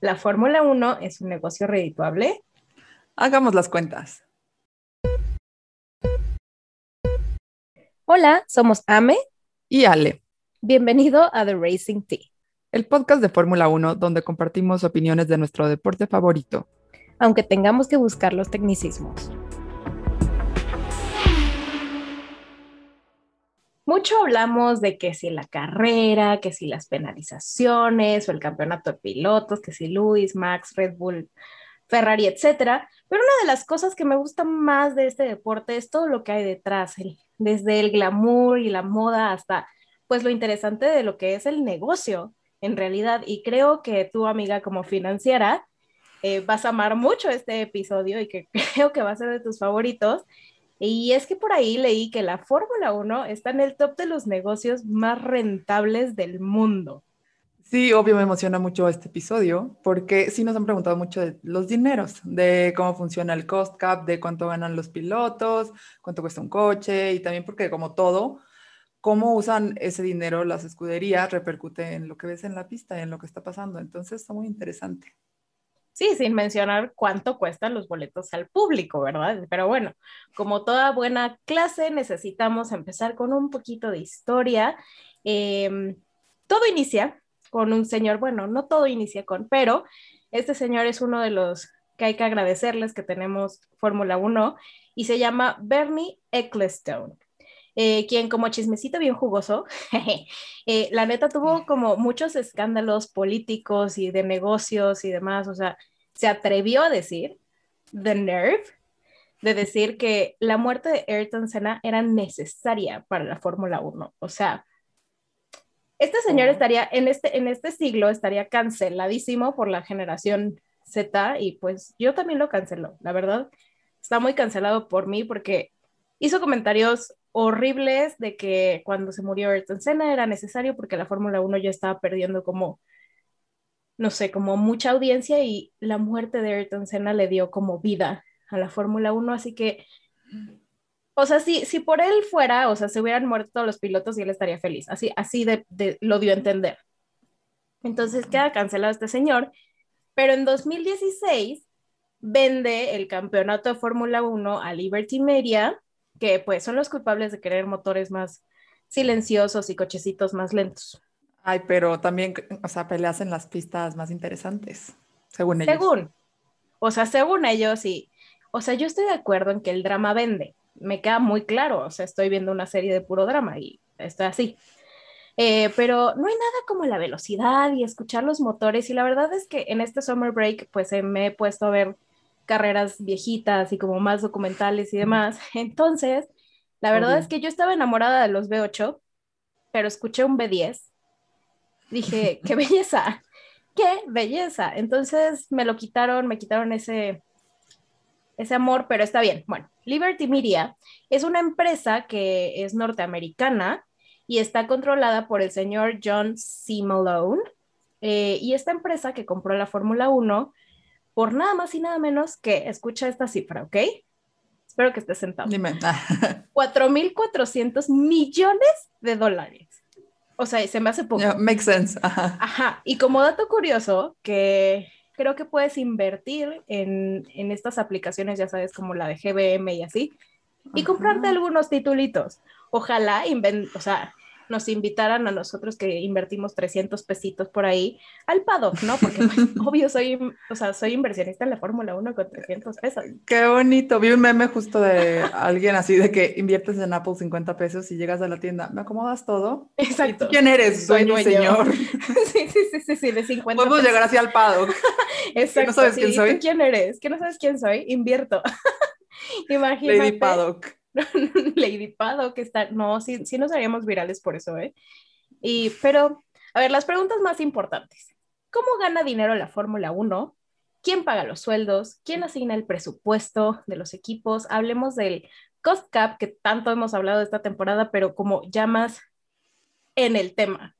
¿La Fórmula 1 es un negocio redituable? Hagamos las cuentas. Hola, somos Ame y Ale. Bienvenido a The Racing Tea, el podcast de Fórmula 1 donde compartimos opiniones de nuestro deporte favorito, aunque tengamos que buscar los tecnicismos. Mucho hablamos de que si la carrera, que si las penalizaciones o el campeonato de pilotos, que si Luis, Max, Red Bull, Ferrari, etcétera. Pero una de las cosas que me gusta más de este deporte es todo lo que hay detrás, desde el glamour y la moda hasta pues lo interesante de lo que es el negocio en realidad. Y creo que tú, amiga, como financiera, eh, vas a amar mucho este episodio y que creo que va a ser de tus favoritos. Y es que por ahí leí que la Fórmula 1 está en el top de los negocios más rentables del mundo. Sí, obvio me emociona mucho este episodio porque sí nos han preguntado mucho de los dineros, de cómo funciona el cost cap, de cuánto ganan los pilotos, cuánto cuesta un coche y también porque como todo, cómo usan ese dinero las escuderías repercute en lo que ves en la pista en lo que está pasando. Entonces está muy interesante. Sí, sin mencionar cuánto cuestan los boletos al público, ¿verdad? Pero bueno, como toda buena clase, necesitamos empezar con un poquito de historia. Em, todo inicia con un señor, bueno, no todo inicia con, pero este señor es uno de los que hay que agradecerles que tenemos Fórmula 1 y se llama Bernie Ecclestone. Eh, quien como chismecito bien jugoso, eh, la neta tuvo como muchos escándalos políticos y de negocios y demás, o sea, se atrevió a decir, the nerve, de decir que la muerte de Ayrton Senna era necesaria para la Fórmula 1, o sea, este señor oh. estaría en este, en este siglo, estaría canceladísimo por la generación Z y pues yo también lo cancelo, la verdad. Está muy cancelado por mí porque hizo comentarios horribles de que cuando se murió Ayrton Senna era necesario porque la Fórmula 1 ya estaba perdiendo como, no sé, como mucha audiencia y la muerte de Ayrton Senna le dio como vida a la Fórmula 1, así que, o sea, si, si por él fuera, o sea, se hubieran muerto todos los pilotos y él estaría feliz, así, así de, de, lo dio a entender. Entonces queda cancelado este señor, pero en 2016 vende el campeonato de Fórmula 1 a Liberty Media que pues son los culpables de querer motores más silenciosos y cochecitos más lentos. Ay, pero también, o sea, peleas en las pistas más interesantes, según ellos. Según, o sea, según ellos, sí. O sea, yo estoy de acuerdo en que el drama vende, me queda muy claro, o sea, estoy viendo una serie de puro drama y estoy así. Eh, pero no hay nada como la velocidad y escuchar los motores y la verdad es que en este summer break pues eh, me he puesto a ver carreras viejitas y como más documentales y demás. Entonces, la verdad es que yo estaba enamorada de los B8, pero escuché un B10. Dije, qué belleza, qué belleza. Entonces me lo quitaron, me quitaron ese, ese amor, pero está bien. Bueno, Liberty Media es una empresa que es norteamericana y está controlada por el señor John C. Malone. Eh, y esta empresa que compró la Fórmula 1 por nada más y nada menos que, escucha esta cifra, ¿ok? Espero que estés sentado. Dime. 4.400 millones de dólares. O sea, se me hace poco. Yeah, makes sense. Ajá. Y como dato curioso, que creo que puedes invertir en, en estas aplicaciones, ya sabes, como la de GBM y así, y comprarte algunos titulitos. Ojalá, o sea, nos invitaran a nosotros que invertimos 300 pesitos por ahí al paddock, ¿no? Porque pues, obvio soy, o sea, soy inversionista en la Fórmula 1 con 300 pesos. Qué bonito. Vi un meme justo de alguien así de que inviertes en Apple 50 pesos y llegas a la tienda, ¿me acomodas todo? Exacto. ¿Quién eres? Soy señor. sí, sí, sí, sí, sí, de 50 Podemos llegar así al paddock. Exacto. ¿No sabes quién soy? ¿Quién eres? ¿Que no sabes quién soy? Invierto. Imagínate. Lady Paddock. Lady Pado, que está, no, sí, sí nos haríamos virales por eso, ¿eh? Y, pero, a ver, las preguntas más importantes. ¿Cómo gana dinero la Fórmula 1? ¿Quién paga los sueldos? ¿Quién asigna el presupuesto de los equipos? Hablemos del cost cap, que tanto hemos hablado esta temporada, pero como ya más en el tema.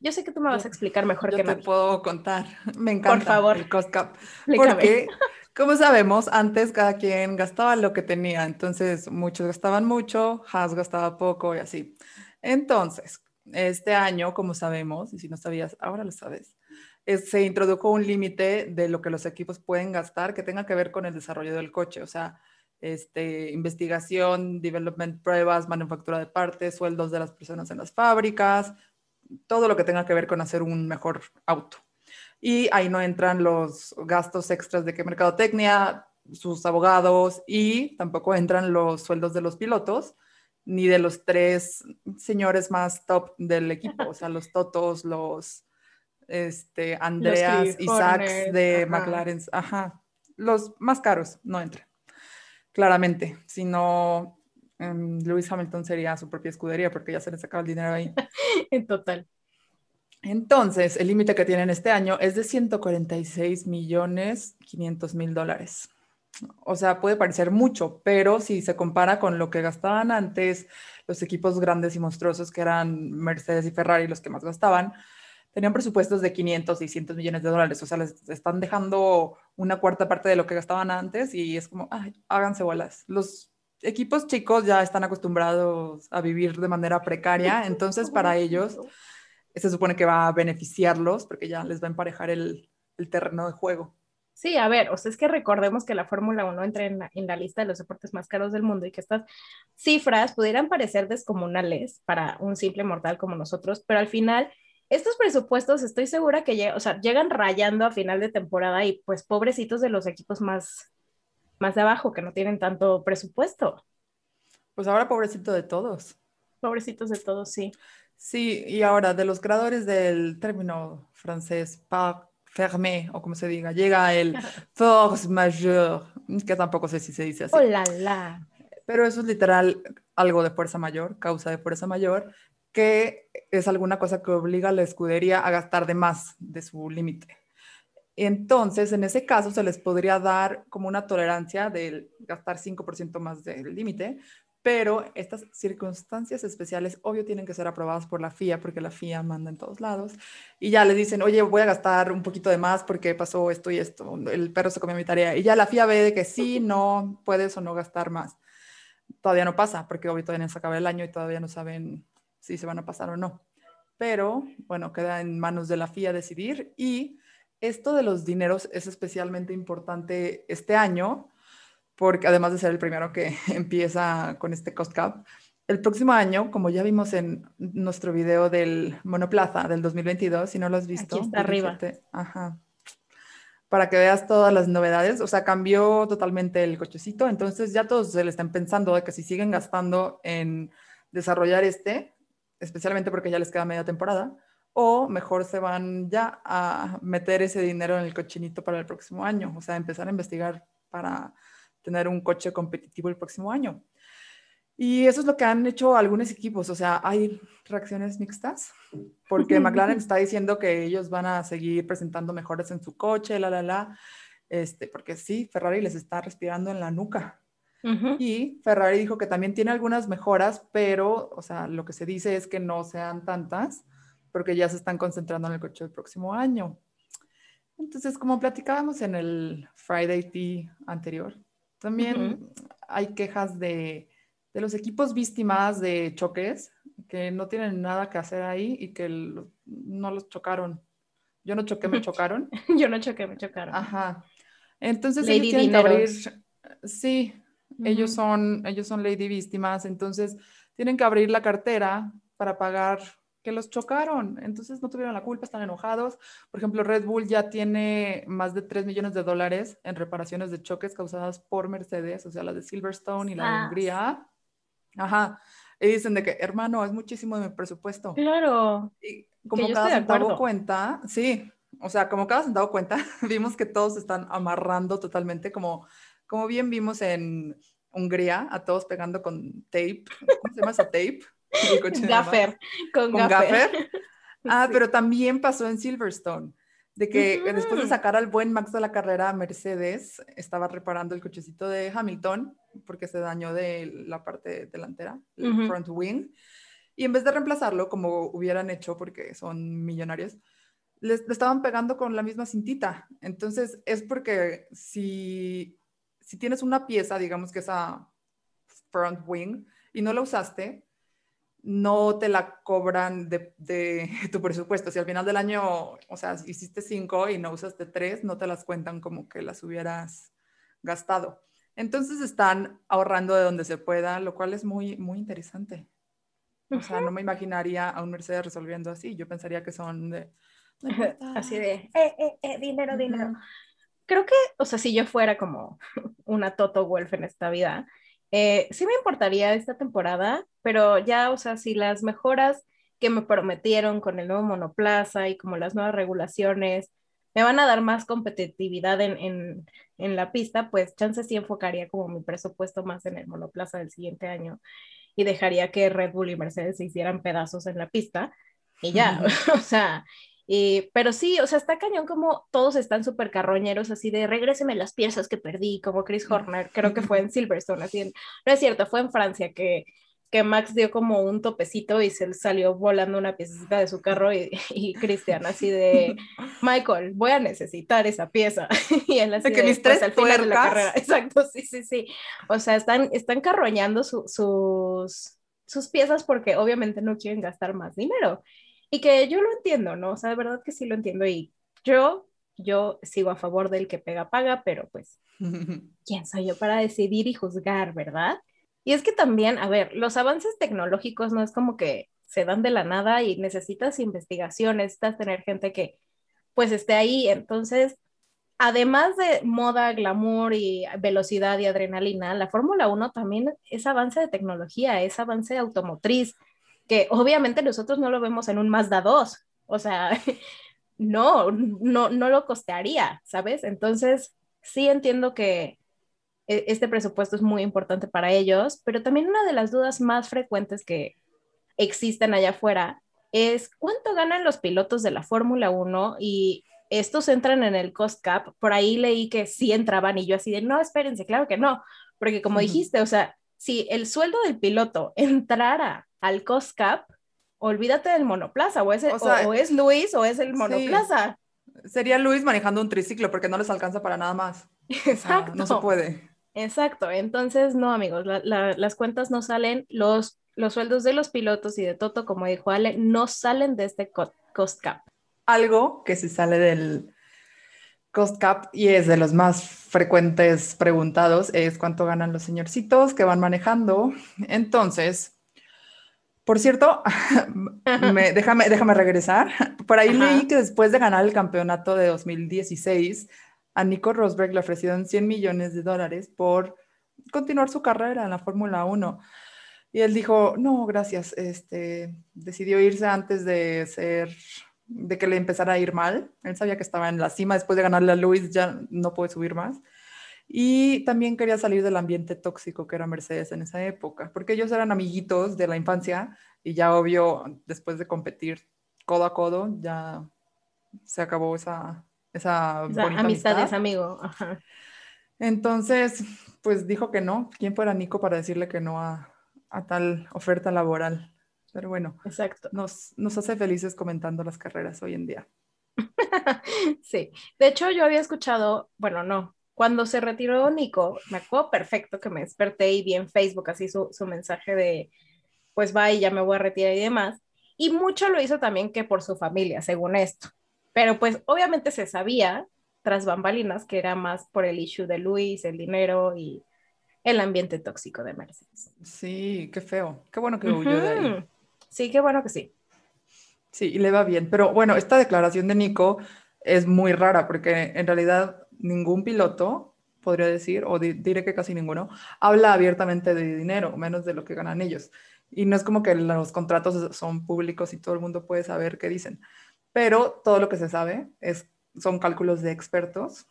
Yo sé que tú me vas a explicar mejor que me te puedo contar. Me encanta Por favor. el cost cap. Porque como sabemos, antes cada quien gastaba lo que tenía, entonces muchos gastaban mucho, Haas gastaba poco y así. Entonces, este año, como sabemos, y si no sabías, ahora lo sabes, se introdujo un límite de lo que los equipos pueden gastar que tenga que ver con el desarrollo del coche, o sea, este, investigación, development, pruebas, manufactura de partes, sueldos de las personas en las fábricas, todo lo que tenga que ver con hacer un mejor auto. Y ahí no entran los gastos extras de que mercadotecnia, sus abogados y tampoco entran los sueldos de los pilotos ni de los tres señores más top del equipo, o sea, los Totos, los este, Andreas, Isaacs de McLaren, ajá, los más caros no entran, claramente, si no, em, Lewis Hamilton sería su propia escudería porque ya se le sacaba el dinero ahí. en total. Entonces, el límite que tienen este año es de 146 millones 500 mil dólares. O sea, puede parecer mucho, pero si se compara con lo que gastaban antes los equipos grandes y monstruosos que eran Mercedes y Ferrari los que más gastaban, tenían presupuestos de 500, 600 millones de dólares. O sea, les están dejando una cuarta parte de lo que gastaban antes y es como, ay, háganse bolas. Los equipos chicos ya están acostumbrados a vivir de manera precaria, entonces para ellos se supone que va a beneficiarlos porque ya les va a emparejar el, el terreno de juego. Sí, a ver, o sea, es que recordemos que la Fórmula 1 entra en la, lista de los deportes más caros del mundo y que estas cifras pudieran parecer descomunales para un simple mortal como nosotros, pero al final estos presupuestos estoy segura que o sea, llegan rayando a final de temporada y pues pobrecitos de los equipos más, más de abajo que no tienen tanto presupuesto. Pues ahora pobrecito de todos. Pobrecitos de todos, sí. Sí, y ahora de los creadores del término francés, PAC, fermé, o como se diga, llega el force majeure, que tampoco sé si se dice así. Oh, la, la. Pero eso es literal algo de fuerza mayor, causa de fuerza mayor, que es alguna cosa que obliga a la escudería a gastar de más de su límite. Entonces, en ese caso, se les podría dar como una tolerancia de gastar 5% más del límite, pero estas circunstancias especiales, obvio, tienen que ser aprobadas por la FIA, porque la FIA manda en todos lados, y ya le dicen, oye, voy a gastar un poquito de más porque pasó esto y esto, el perro se comió mi tarea, y ya la FIA ve que sí, no, puedes o no gastar más. Todavía no pasa, porque obvio todavía no se acaba el año y todavía no saben si se van a pasar o no. Pero, bueno, queda en manos de la FIA decidir, y esto de los dineros es especialmente importante este año, porque además de ser el primero que empieza con este Cost Cap, el próximo año, como ya vimos en nuestro video del Monoplaza del 2022, si no lo has visto, Aquí está arriba. Ajá. Para que veas todas las novedades, o sea, cambió totalmente el cochecito, entonces ya todos se le están pensando de que si siguen gastando en desarrollar este, especialmente porque ya les queda media temporada, o mejor se van ya a meter ese dinero en el cochinito para el próximo año, o sea, empezar a investigar para tener un coche competitivo el próximo año. Y eso es lo que han hecho algunos equipos, o sea, hay reacciones mixtas, porque McLaren está diciendo que ellos van a seguir presentando mejoras en su coche, la, la, la, este, porque sí, Ferrari les está respirando en la nuca. Y Ferrari dijo que también tiene algunas mejoras, pero, o sea, lo que se dice es que no sean tantas, porque ya se están concentrando en el coche del próximo año. Entonces, como platicábamos en el Friday Tea anterior, también hay quejas de, de, los equipos víctimas de choques que no tienen nada que hacer ahí y que no los chocaron. Yo no choqué, me chocaron. Yo no choqué, me chocaron. Ajá. Entonces ellos tienen que abrir, sí, ellos son, ellos son lady víctimas, entonces tienen que abrir la cartera para pagar que los chocaron, entonces no tuvieron la culpa, están enojados. Por ejemplo, Red Bull ya tiene más de 3 millones de dólares en reparaciones de choques causadas por Mercedes, o sea, la de Silverstone y la de ah, Hungría. Ajá. Y dicen de que, hermano, es muchísimo de mi presupuesto. Claro. Y como cada centavo cuenta, sí, o sea, como cada centavo cuenta, vimos que todos están amarrando totalmente, como, como bien vimos en Hungría, a todos pegando con tape. ¿Cómo se llama esa tape? Gaffer, con, Gaffer. Ah, pero también pasó en Silverstone, de que después de sacar al buen Max de la carrera, Mercedes estaba reparando el cochecito de Hamilton porque se dañó de la parte delantera, el front wing, y en vez de reemplazarlo como hubieran hecho porque son millonarios, le estaban pegando con la misma cintita. Entonces es porque si, si tienes una pieza, digamos que esa front wing, y no la usaste, no te la cobran de, de, tu presupuesto. Si al final del año, o sea, hiciste cinco y no usaste tres, no te las cuentan como que las hubieras gastado. Entonces están ahorrando de donde se pueda, lo cual es muy, muy interesante. O sea, no me imaginaría a un Mercedes resolviendo así. Yo pensaría que son de... así de, eh, eh, eh, dinero, dinero. Creo que, o sea, si yo fuera como una Toto Wolf en esta vida, eh, sí me importaría esta temporada, pero ya, o sea, si las mejoras que me prometieron con el nuevo monoplaza y como las nuevas regulaciones me van a dar más competitividad en, en, en la pista, pues chances sí enfocaría como mi presupuesto más en el monoplaza del siguiente año y dejaría que Red Bull y Mercedes se hicieran pedazos en la pista y ya, o sea, pero sí, o sea, está cañón como todos están súper carroñeros, así de regréseme las piezas que perdí, como Chris Horner, creo que fue en Silverstone, así no es cierto, fue en Francia que, que Max dio como un topecito y se salió volando una piecita de su carro y, y Cristian así de, Michael, voy a necesitar esa pieza. y él así de, que mis pues, tres al final de la carrera. Exacto, sí, sí, sí. O sea, están, están carroñando sus, sus piezas porque obviamente no quieren gastar más dinero. Y que yo lo entiendo, ¿no? O sea, de verdad que sí lo entiendo. Y yo, yo sigo a favor del que pega, paga, pero pues, ¿quién soy yo para decidir y juzgar, verdad? Y es que también, a ver, los avances tecnológicos no es como que se dan de la nada y necesitas investigación, necesitas tener gente que pues esté ahí. Entonces, además de moda, glamour y velocidad y adrenalina, la Fórmula 1 también es avance de tecnología, es avance automotriz, que obviamente nosotros no lo vemos en un Mazda 2, o sea, no, no, no lo costearía, ¿sabes? Entonces, sí entiendo que e, este presupuesto es muy importante para ellos, pero también una de las dudas más frecuentes que existen allá afuera es cuánto ganan los pilotos de la Fórmula 1 y estos entran en el cost cap. Por ahí leí que sí entraban y yo así de, no, espérense, claro que no, porque como dijiste, o sea, si el sueldo del piloto entrara al cost cap, olvídate del monoplaza, o es, o, es Luis o es el monoplaza. Sería Luis manejando un triciclo porque no les alcanza para nada más. Exacto. no se puede. Exacto. Entonces, no, amigos, las cuentas no salen, los, los sueldos de los pilotos y de Toto, como dijo Ale, no salen de este cost cap. Algo que se sale del cost cap y es de los más frecuentes preguntados es cuánto ganan los señorcitos que van manejando. Entonces, por cierto, déjame, déjame regresar. Por ahí leí que después de ganar el campeonato de 2016, a Nico Rosberg le ofrecieron 100 millones de dólares por continuar su carrera en la Fórmula 1. Y él dijo, no, gracias. Este, decidió irse antes de ser, de que le empezara a ir mal. Él sabía que estaba en la cima después de ganarle a Luis, ya no puede subir más. Y también quería salir del ambiente tóxico que era Mercedes en esa época, porque ellos eran amiguitos de la infancia y ya obvio, después de competir codo a codo, ya se acabó esa, esa, amistad, es amigo. Entonces, pues dijo que no. ¿Quién fuera Nico para decirle que no a, a tal oferta laboral? Pero bueno, Exacto. Nos, nos hace felices comentando las carreras hoy en día. sí, de hecho yo había escuchado, bueno, no, cuando se retiró Nico, me acuerdo perfecto que me desperté y vi en Facebook así su, su mensaje de, pues va y ya me voy a retirar y demás. Y mucho lo hizo también que por su familia, según esto. Pero pues obviamente se sabía, tras bambalinas, que era más por el issue de Luis, el dinero y el ambiente tóxico de Mercedes. Sí, qué feo. Qué bueno que huyó de ahí. Sí, qué bueno que sí. Sí, y le va bien. Pero bueno, esta declaración de Nico es muy rara porque en realidad ningún piloto, podría decir, o diré que casi ninguno, habla abiertamente de dinero, menos de lo que ganan ellos. Y no es como que los contratos son públicos y todo el mundo puede saber qué dicen. Pero todo lo que se sabe es, son cálculos de expertos,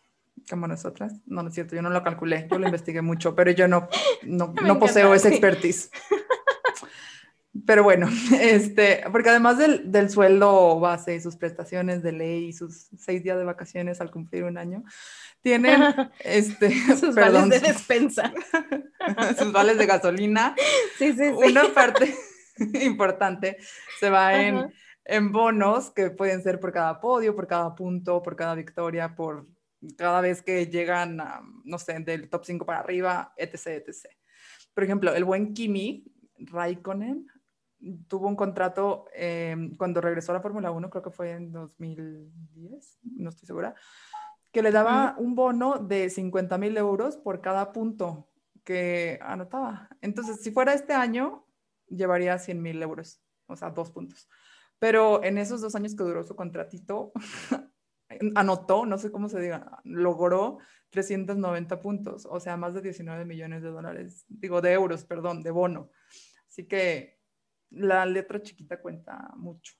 como nosotras. No, no es cierto, yo no lo calculé, yo lo investigué mucho, pero yo no, no, no poseo esa expertise. Pero bueno, este, porque además del, del, sueldo base y sus prestaciones de ley y sus seis días de vacaciones al cumplir un año, tienen este, sus vales de despensa, sus vales de gasolina. Sí, sí, sí. Una parte importante se va en, en bonos que pueden ser por cada podio, por cada punto, por cada victoria, por cada vez que llegan, no sé, del top 5 para arriba, etc, etc. Por ejemplo, el buen Kimi Raikkonen tuvo un contrato em, cuando regresó a la Fórmula 1, creo que fue en 2010, no estoy segura, que le daba un bono de 50 mil euros por cada punto que anotaba. Entonces, si fuera este año, llevaría 100 mil euros, o sea, dos puntos. Pero en esos dos años que duró su contratito, anotó, no sé cómo se diga, logró 390 puntos, o sea, más de 19 millones de dólares, digo, de euros, perdón, de bono. Así que la letra chiquita cuenta mucho.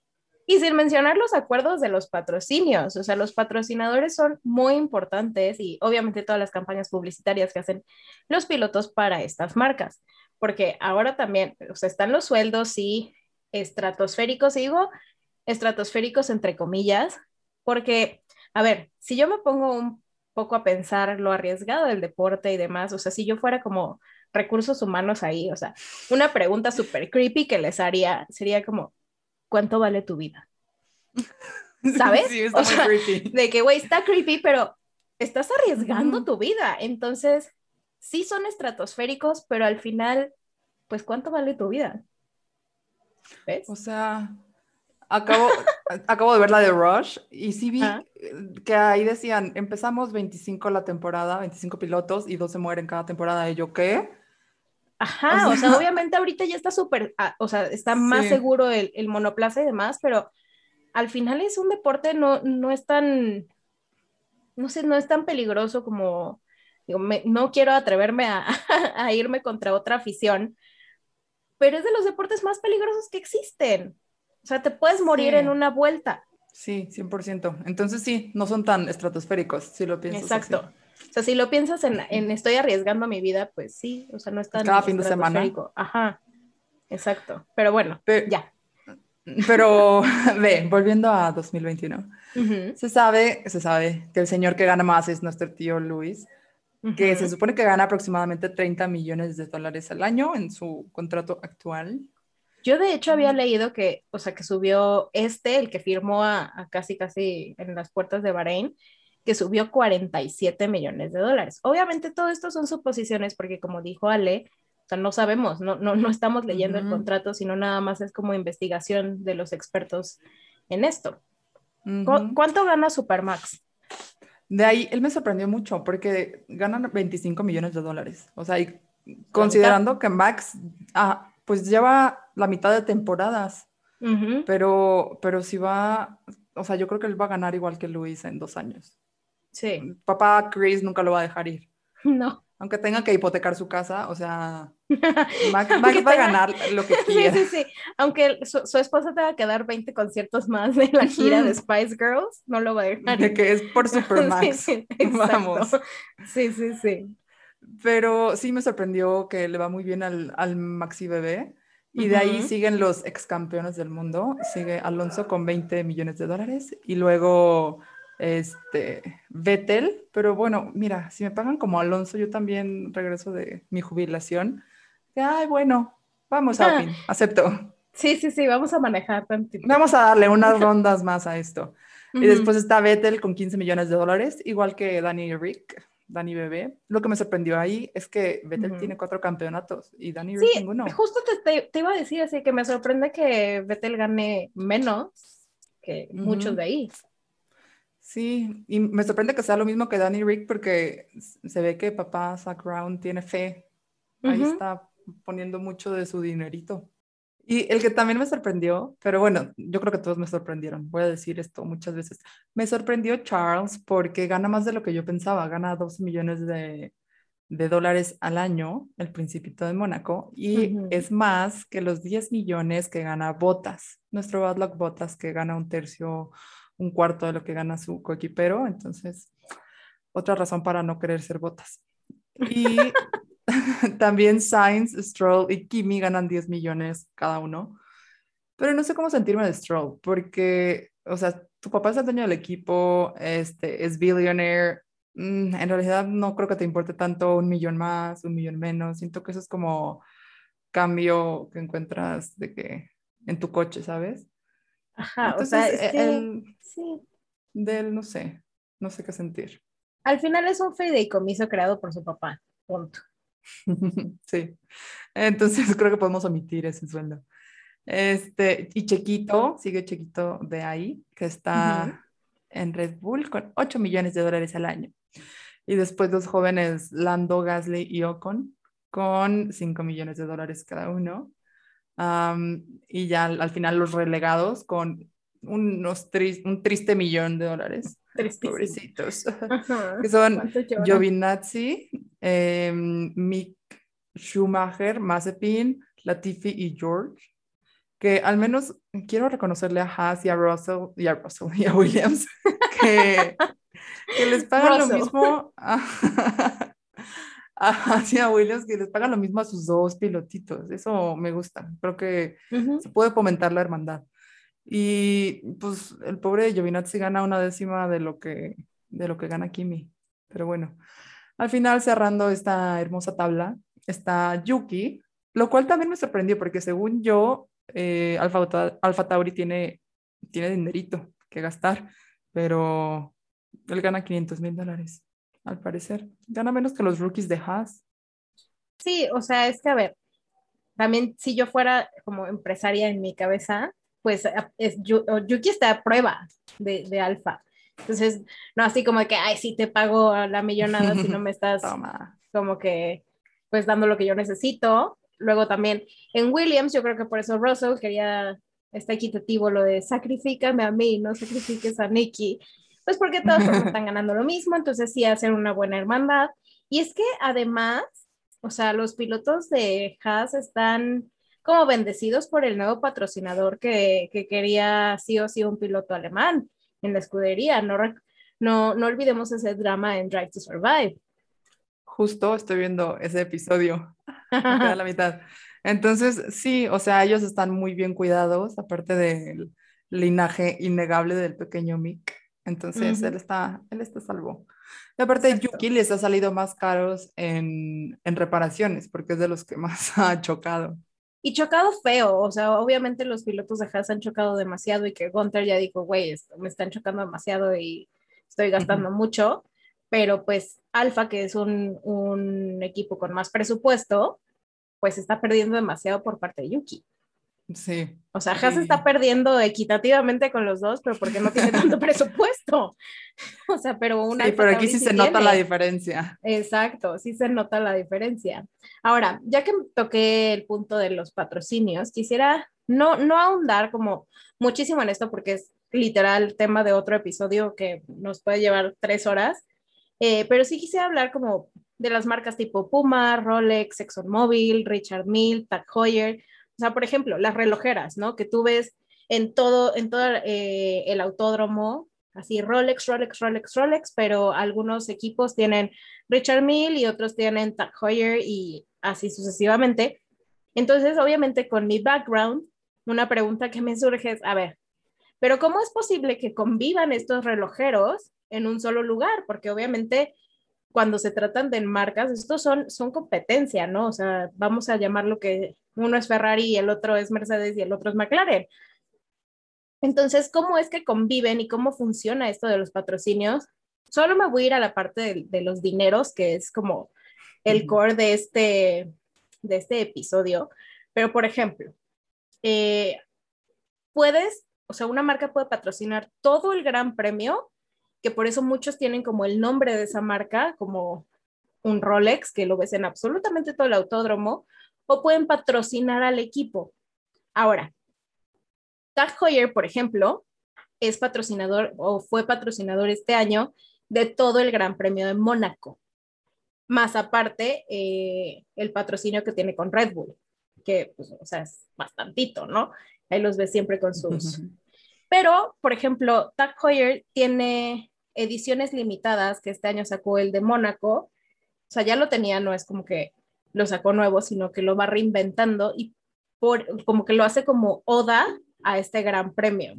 Y sin mencionar los acuerdos de los patrocinios, o sea, los patrocinadores son muy importantes y obviamente todas las campañas publicitarias que hacen los pilotos para estas marcas, porque ahora también, o sea, están los sueldos y estratosféricos, digo, estratosféricos entre comillas, porque, a ver, si yo me pongo un poco a pensar lo arriesgado del deporte y demás, o sea, si yo fuera como recursos humanos ahí, o sea, una pregunta súper creepy que les haría sería como, ¿cuánto vale tu vida? ¿Sabes? Sí, está muy creepy. De que, güey, está creepy, pero estás arriesgando tu vida. Entonces, sí son estratosféricos, pero al final, pues, ¿cuánto vale tu vida? ¿Ves? O sea, acabo, acabo de ver la de Rush y sí vi que ahí decían, empezamos 25 la temporada, 25 pilotos y dos se mueren cada temporada. Y yo, ¿qué? Ajá, o sea, obviamente ahorita ya está súper, ah, o sea, está más seguro el, el, monoplaza y demás, pero al final es un deporte, no, no es tan, no sé, no es tan peligroso como, digo, no quiero atreverme a, a, irme contra otra afición, pero es de los deportes más peligrosos que existen. O sea, te puedes morir Sí. en una vuelta. Sí, 100%. Entonces sí, no son tan estratosféricos, si lo piensas. Exacto. así. O sea, si lo piensas en, en estoy arriesgando mi vida, pues sí, o sea, no es tan Cada fin de semana. Ajá, exacto. Pero bueno, Pe- ya. Pero, ve, volviendo a 2021, Ujú, se sabe, se sabe que el señor que gana más es nuestro tío Luis, que ujú. se supone que gana aproximadamente 30 millones de dólares al año en su contrato actual. Yo de hecho había leído que, o sea, que subió este, el que firmó a, a casi casi en las puertas de Bahrein, que subió 47 millones de dólares. Obviamente todo esto son suposiciones porque como dijo Ale, o sea, no sabemos, no, no, no estamos leyendo el contrato, sino nada más es como investigación de los expertos en esto. ¿Cu- Ujú. ¿Cuánto gana Supermax? De ahí, él me sorprendió mucho porque ganan 25 millones de dólares. O sea, y considerando que Max, ah, pues lleva la mitad de temporadas, pero, pero si va, o sea, yo creo que él va a ganar igual que Luis en dos años. Sí, Papá Chris nunca lo va a dejar ir. no. Aunque tenga que hipotecar su casa, o sea, Max, va a ganar lo que Sí, quiera. sí, sí. Aunque su, su esposa tenga que dar 20 conciertos más de la gira de. Spice Girls, no lo va a dejar. De que es por Sí, Supermax. sí, exacto. Vamos. Sí, sí, sí. Pero sí me sorprendió que le va muy bien al, al Maxi Bebé. Y de ahí siguen los ex campeones del mundo. Sigue Alonso con 20 millones de dólares. Y luego este, Vettel. Pero bueno, mira, si me pagan como Alonso, yo también regreso de mi jubilación. Ay, bueno, vamos, Ah. Alpine, acepto. Sí, sí, sí, vamos a manejar tantito. Vamos a darle unas rondas más a esto. Y después está Vettel con 15 millones de dólares, igual que Danny Rick, Danny Bebé. Lo que me sorprendió ahí es que Vettel Ujú. tiene cuatro campeonatos y Danny Rick Sí, ninguno. justo te, te- iba a decir así que me sorprende que Vettel gane menos que muchos de ahí. Sí, y me sorprende que sea lo mismo que Danny Rick porque se ve que papá Zach Brown tiene fe. Ahí está poniendo mucho de su dinerito. Y el que también me sorprendió, pero bueno, yo creo que todos me sorprendieron, voy a decir esto muchas veces, me sorprendió Charles porque gana más de lo que yo pensaba, gana 12 millones de, de dólares al año, el principito de Mónaco, y es más que los 10 millones que gana Botas, nuestro Bad Luck Botas, que gana un tercio, un cuarto de lo que gana su coequipero, entonces, otra razón para no querer ser Botas. Y también Sainz, Stroll y Kimi ganan 10 millones cada uno. Pero no sé cómo sentirme de Stroll, porque, o sea, tu papá es el dueño del equipo, este, es billionaire. mm, en realidad no creo que te importe tanto un millón más, un millón menos. Siento que eso es como cambio que encuentras de que en tu coche, ¿sabes? Ajá, Entonces, o sea, es e- que- el sí. de él, no sé, no sé qué sentir. Al final es un fideicomiso creado por su papá. Punto. Sí, entonces creo que podemos omitir ese sueldo. Este, y Chequito, sigue Chequito de ahí, que está en Red Bull con 8 millones de dólares al año. Y después los jóvenes Lando, Gasly y Ocon con 5 millones de dólares cada uno. Y ya al, final los relegados con unos un triste millón de dólares. Pobrecitos. que son Giovinazzi, eh, Mick Schumacher, Mazepin, Latifi y George. Que al menos quiero reconocerle a Haas y a Russell y a, Russell, y a Williams que, que les pagan lo mismo. A, a Williams que les pagan lo mismo a sus dos pilotitos. Eso me gusta. Creo que se puede fomentar la hermandad. Y pues el pobre Giovinazzi gana una décima de lo que, de lo que gana Kimi. Pero bueno, al final cerrando esta hermosa tabla está Yuki, lo cual también me sorprendió porque según yo, eh, Alfa, Tauri tiene, tiene dinerito que gastar, pero él gana 500 mil dólares, al parecer. Gana menos que los rookies de Haas. Sí, o sea, es que a ver, también si yo fuera como empresaria en mi cabeza, pues es, Yuki está a prueba de, de Alfa. Entonces, no así como que, ay, sí te pago la millonada si no me estás como que, pues dando lo que yo necesito. Luego también en Williams, yo creo que por eso Russell quería, está equitativo lo de sacrifícame a mí, no sacrifiques a Nicky. Pues porque todos están ganando lo mismo, entonces sí hacen una buena hermandad. Y es que además, o sea, los pilotos de Haas están como bendecidos por el nuevo patrocinador que, que quería sí o sí un piloto alemán en la escudería. No, no, no olvidemos ese drama en Drive to Survive. Justo estoy viendo ese episodio, a la mitad. Entonces, sí, o sea, ellos están muy bien cuidados, aparte del linaje innegable del pequeño Mick. Entonces, él, está, él está salvo. Y aparte, Yuki les ha salido más caros en, en reparaciones, porque es de los que más ha chocado y chocado feo, o sea, obviamente los pilotos de Haas han chocado demasiado y que Gunter ya dijo, güey, me están chocando demasiado y estoy gastando mucho, pero pues Alfa, que es un, un, equipo con más presupuesto, pues está perdiendo demasiado por parte de Yuki. Sí. O sea, Haas está perdiendo equitativamente con los dos, pero porque no tiene tanto presupuesto. O sea, pero una. Sí, pero aquí sí se nota la diferencia. Exacto, sí se nota la diferencia. Ahora, ya que toqué el punto de los patrocinios, quisiera no, no ahondar como muchísimo en esto porque es literal tema de otro episodio que nos puede llevar tres horas, eh, pero sí quisiera hablar como de las marcas tipo Puma, Rolex, ExxonMobil, Richard Mille, Tag Heuer, sea, por ejemplo, las relojeras, ¿no? Que tú ves en todo, en todo eh, el autódromo, así Rolex, Rolex, Rolex, Rolex, pero algunos equipos tienen Richard Mille y otros tienen Tag Heuer y así sucesivamente. Entonces, obviamente, con mi background, una pregunta que me surge es, a ver, pero ¿cómo es posible que convivan estos relojeros en un solo lugar? Porque obviamente cuando se tratan de marcas, estos son, son competencia, ¿no? O sea, vamos a llamarlo que uno es Ferrari y el otro es Mercedes y el otro es McLaren. Entonces, ¿cómo es que conviven y cómo funciona esto de los patrocinios? Solo me voy a ir a la parte de, los dineros, que es como el core de este, de este episodio. Pero, por ejemplo, eh, puedes, o sea, una marca puede patrocinar todo el gran premio, que por eso muchos tienen como el nombre de esa marca, como un Rolex, que lo ves en absolutamente todo el autódromo, o pueden patrocinar al equipo. Ahora, Tag Heuer, por ejemplo, es patrocinador o fue patrocinador este año de todo el Gran Premio de Mónaco. Más aparte, eh, el patrocinio que tiene con Red Bull, que, pues, o sea, es bastantito, ¿no? Ahí los ves siempre con sus... Pero, por ejemplo, Tag Heuer tiene ediciones limitadas, que este año sacó el de Mónaco. O sea, ya lo tenía, no es como que lo sacó nuevo, sino que lo va reinventando y por, como que lo hace como oda a este gran premio.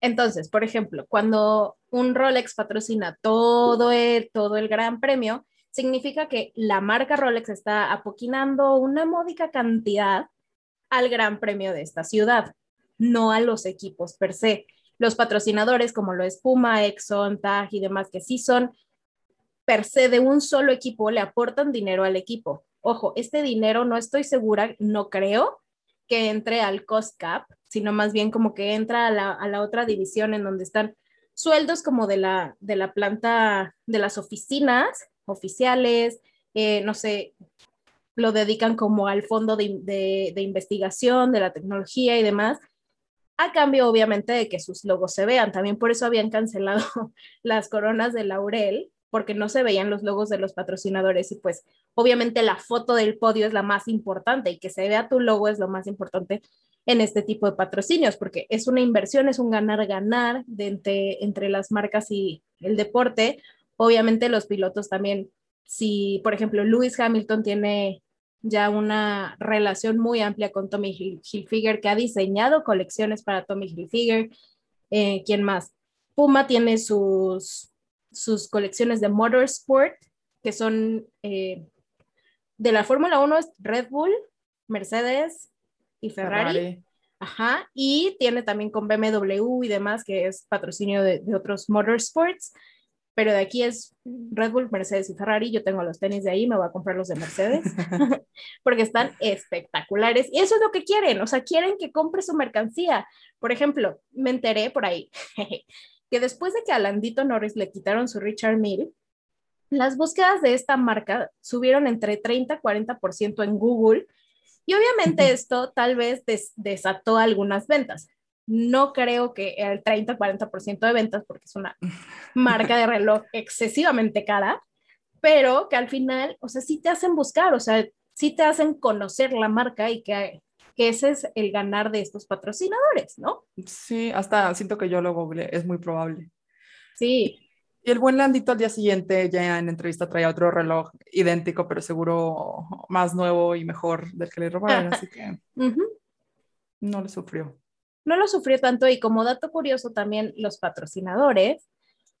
Entonces, por ejemplo, cuando un Rolex patrocina todo el, todo el gran premio, significa que la marca Rolex está apoquinando una módica cantidad al gran premio de esta ciudad, no a los equipos per se. Los patrocinadores como lo es Puma, Exxon, TAG y demás, que sí son per se de un solo equipo, le aportan dinero al equipo. Ojo, este dinero no estoy segura, no creo que entre al cost cap, sino más bien como que entra a la, a la otra división en donde están sueldos como de la, de la planta, de las oficinas oficiales, eh, no sé, lo dedican como al fondo de, de, de, investigación de la tecnología y demás, a cambio obviamente de que sus logos se vean. También por eso habían cancelado las coronas de laurel, porque no se veían los logos de los patrocinadores y pues obviamente la foto del podio es la más importante y que se vea tu logo es lo más importante en este tipo de patrocinios, porque es una inversión, es un ganar-ganar entre, entre las marcas y el deporte. Obviamente los pilotos también, si por ejemplo Lewis Hamilton tiene ya una relación muy amplia con Tommy Hilfiger, que ha diseñado colecciones para Tommy Hilfiger. Eh, ¿Quién más? Puma tiene sus, sus colecciones de Motorsport, que son eh, de la Fórmula 1 es Red Bull, Mercedes y Ferrari. Ajá, y tiene también con BMW y demás, que es patrocinio de, de otros motorsports pero de aquí es Red Bull, Mercedes y Ferrari. Yo tengo los tenis de ahí, me voy a comprar los de Mercedes porque están espectaculares y eso es lo que quieren, o sea, quieren que compre su mercancía. Por ejemplo, me enteré por ahí que después de que a Landito Norris le quitaron su Richard Mille, las búsquedas de esta marca subieron entre 30 y 40% en Google y obviamente esto tal vez des desató algunas ventas no creo que el 30-40% de ventas, porque es una marca de reloj excesivamente cara, pero que al final, o sea, sí te hacen buscar, o sea, sí te hacen conocer la marca y que, que ese es el ganar de estos patrocinadores, ¿no? Sí, hasta siento que yo lo google, es muy probable. Sí. Y el buen Landito al día siguiente ya en entrevista traía otro reloj idéntico, pero seguro más nuevo y mejor del que le robaron, así que uh -huh. no le sufrió no lo sufrió tanto y como dato curioso también los patrocinadores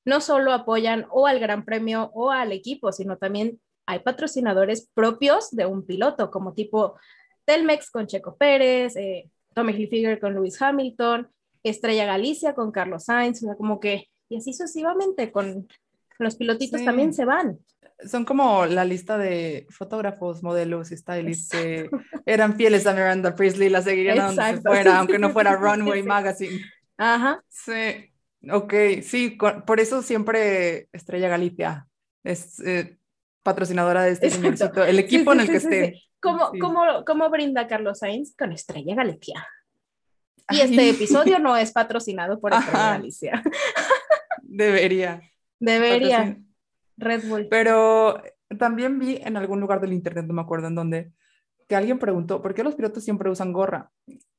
no solo apoyan o al Gran Premio o al equipo, sino también hay patrocinadores propios de un piloto, como tipo Telmex con Checo Pérez, eh, Tommy Hilfiger con Lewis Hamilton, Estrella Galicia con Carlos Sainz, o sea, como que, y así sucesivamente con los pilotitos sí. también se van son como la lista de fotógrafos, modelos y stylists que eran fieles a Miranda Priestley, la seguirían Exacto. a donde fuera, aunque no fuera Runway Magazine. Ajá. Sí, ok, sí, por eso siempre Estrella Galicia es eh, patrocinadora de este señorcito, el equipo sí, en el que esté. ¿Cómo, cómo, ¿Cómo brinda Carlos Sainz? Con Estrella Galicia. Y este episodio no es patrocinado por Estrella Galicia. Debería. Debería. Patrocin Red Bull. Pero también vi en algún lugar del internet, no me acuerdo en dónde, que alguien preguntó, ¿por qué los pilotos siempre usan gorra?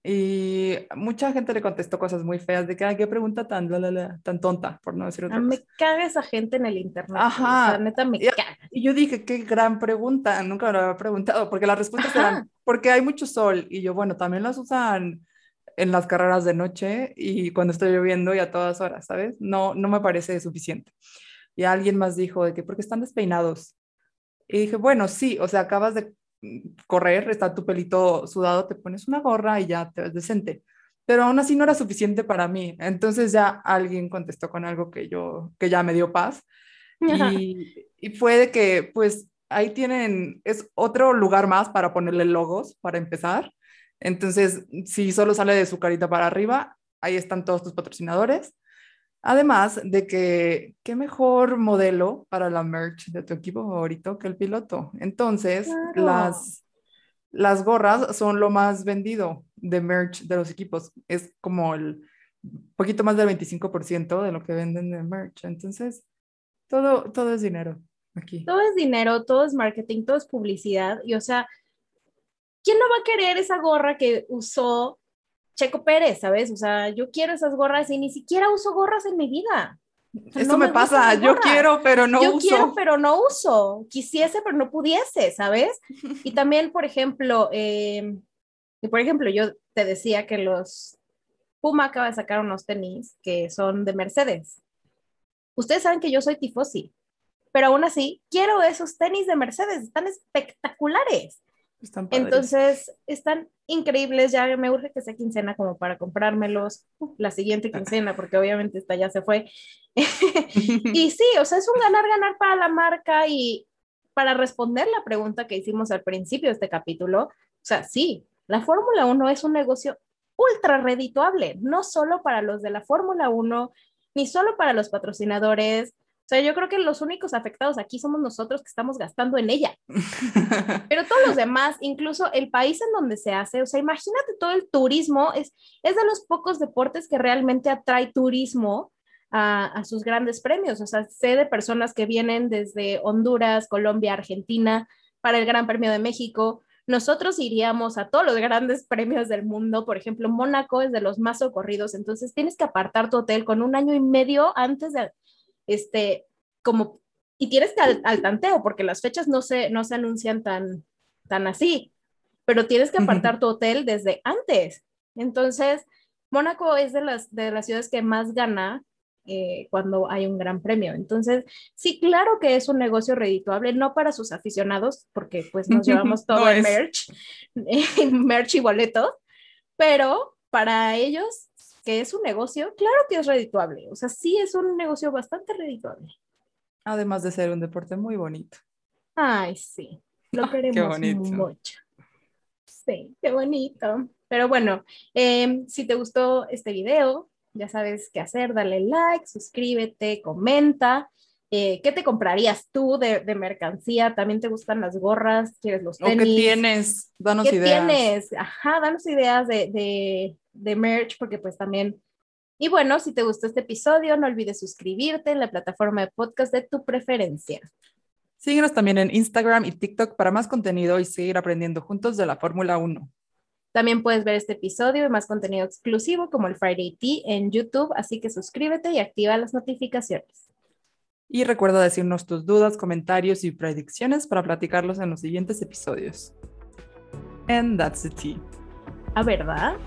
Y mucha gente le contestó cosas muy feas de que, ay, qué pregunta tan, la, la, la, tan tonta, por no decir otra ah, cosa. Me caga esa gente en el internet. Ajá. O sea, neta, me y, caga. Y yo dije, qué gran pregunta, nunca me lo había preguntado, porque las respuestas Ajá. eran, porque hay mucho sol. Y yo, bueno, también las usan en las carreras de noche y cuando estoy lloviendo y a todas horas, ¿sabes? No, no me parece suficiente y alguien más dijo de que porque están despeinados. Y dije, bueno, sí, o sea, acabas de correr, está tu pelito sudado, te pones una gorra y ya te ves decente. Pero aún así no era suficiente para mí. Entonces ya alguien contestó con algo que yo, que ya me dio paz. Y, y fue de que, pues, ahí tienen, es otro lugar más para ponerle logos, para empezar. Entonces, si solo sale de su carita para arriba, ahí están todos tus patrocinadores. Además de que, qué mejor modelo para la merch de tu equipo favorito que el piloto. Entonces, claro. las, las gorras son lo más vendido de merch de los equipos. Es como el poquito más del 25% de lo que venden de merch. Entonces, todo, todo es dinero aquí. Todo es dinero, todo es marketing, todo es publicidad. Y o sea, ¿quién no va a querer esa gorra que usó Checo Pérez, ¿sabes? O sea, yo quiero esas gorras y ni siquiera uso gorras en mi vida. Esto no me, me pasa, yo quiero, pero no yo uso. Yo quiero, pero no uso. Quisiese, pero no pudiese, ¿sabes? Y también, por ejemplo, eh, y por ejemplo, yo te decía que los Puma acaba de sacar unos tenis que son de Mercedes. Ustedes saben que yo soy tifosi, pero aún así quiero esos tenis de Mercedes, están espectaculares. Están Entonces, están increíbles. Ya me urge que sea quincena como para comprármelos la siguiente quincena, porque obviamente esta ya se fue. y sí, o sea, es un ganar-ganar para la marca y para responder la pregunta que hicimos al principio de este capítulo, o sea, sí, La Fórmula 1 es un negocio ultra redituable, no solo para los de la Fórmula 1, ni solo para los patrocinadores. O sea, yo creo que los únicos afectados aquí somos nosotros que estamos gastando en ella. Pero todos los demás, incluso el país en donde se hace, o sea, imagínate todo el turismo, es, es de los pocos deportes que realmente atrae turismo a, a, sus grandes premios. O sea, sé de personas que vienen desde Honduras, Colombia, Argentina para el Gran Premio de México. Nosotros iríamos a todos los grandes premios del mundo. Por ejemplo, Mónaco es de los más socorridos. Entonces tienes que apartar tu hotel con un año y medio antes de, este, como, y tienes que al, al tanteo porque las fechas no se, no se anuncian tan, tan así, pero tienes que apartar tu hotel desde antes. Entonces, Mónaco es de las, de las ciudades que más gana eh, cuando hay un gran premio. Entonces, sí, claro que es un negocio redituable, no para sus aficionados, porque pues nos llevamos todo no el merch, merch y boletos, pero para ellos, que es un negocio, claro que es redituable. O sea, sí es un negocio bastante redituable. Además de ser un deporte muy bonito. Ay, sí, lo queremos mucho. Sí, qué bonito. Pero bueno, eh, si te gustó este video, ya sabes qué hacer, dale like, suscríbete, comenta. Eh, ¿Qué te comprarías tú de, de, mercancía? ¿También te gustan las gorras? ¿Quieres los tenis? ¿O qué tienes? Danos ¿Qué ideas. tienes? Ajá, danos ideas de, de, de merch, porque pues también... Y bueno, si te gustó este episodio, no olvides suscribirte en la plataforma de podcast de tu preferencia. Síguenos también en Instagram y TikTok para más contenido y seguir aprendiendo juntos de la Fórmula 1. También puedes ver este episodio y más contenido exclusivo como el Friday Tea en YouTube, así que suscríbete y activa las notificaciones. Y recuerda decirnos tus dudas, comentarios y predicciones para platicarlos en los siguientes episodios. And that's the tea. ¿A verdad?